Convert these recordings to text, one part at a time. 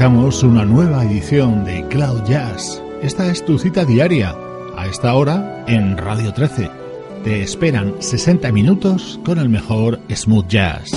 Arrancamos una nueva edición de Cloud Jazz. Esta es tu cita diaria, a esta hora en Radio 13. Te esperan 60 minutos con el mejor smooth jazz.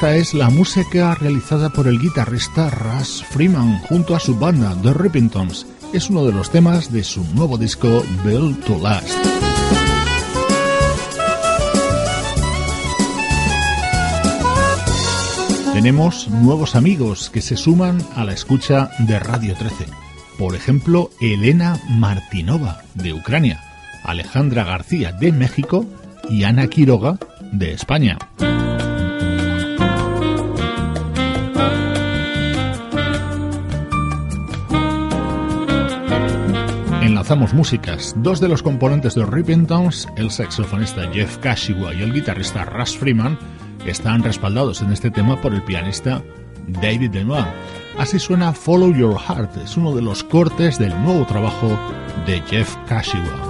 Esta es la música realizada por el guitarrista Russ Freeman junto a su banda The Rippingtons. Es uno de los temas de su nuevo disco Built to Last. Tenemos nuevos amigos que se suman a la escucha de Radio 13. Por ejemplo, Elena Martinova de Ucrania, Alejandra García de México y Ana Quiroga de España. Músicas. Dos de los componentes de Towns, el saxofonista Jeff Kashiwa y el guitarrista Russ Freeman, están respaldados en este tema por el pianista David Lenoir. Así suena Follow Your Heart, es uno de los cortes del nuevo trabajo de Jeff Kashiwa.